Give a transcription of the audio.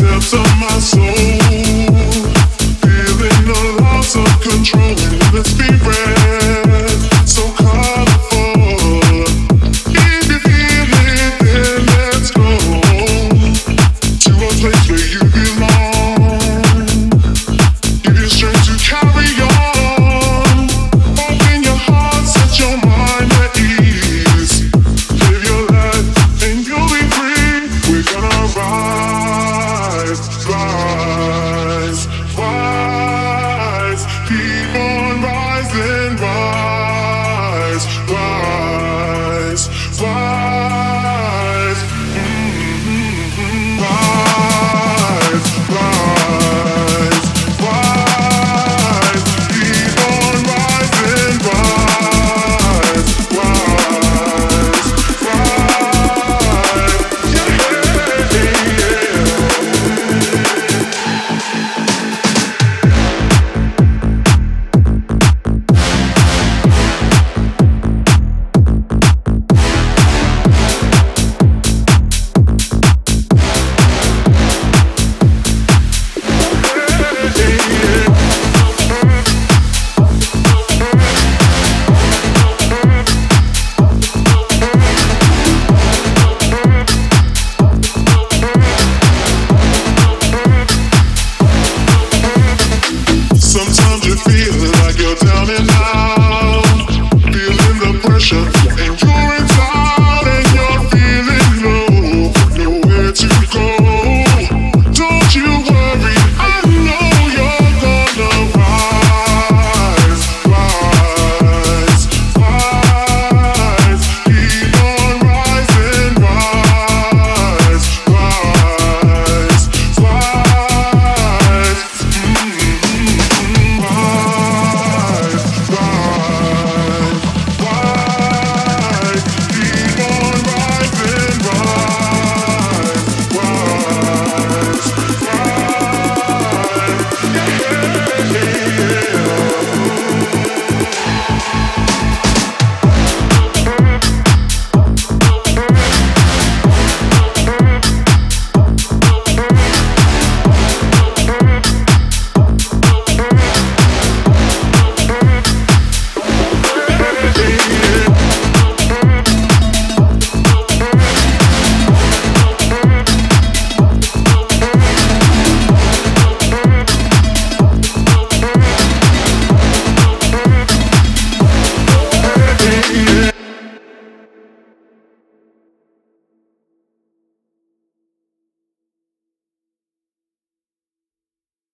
depths of my soul.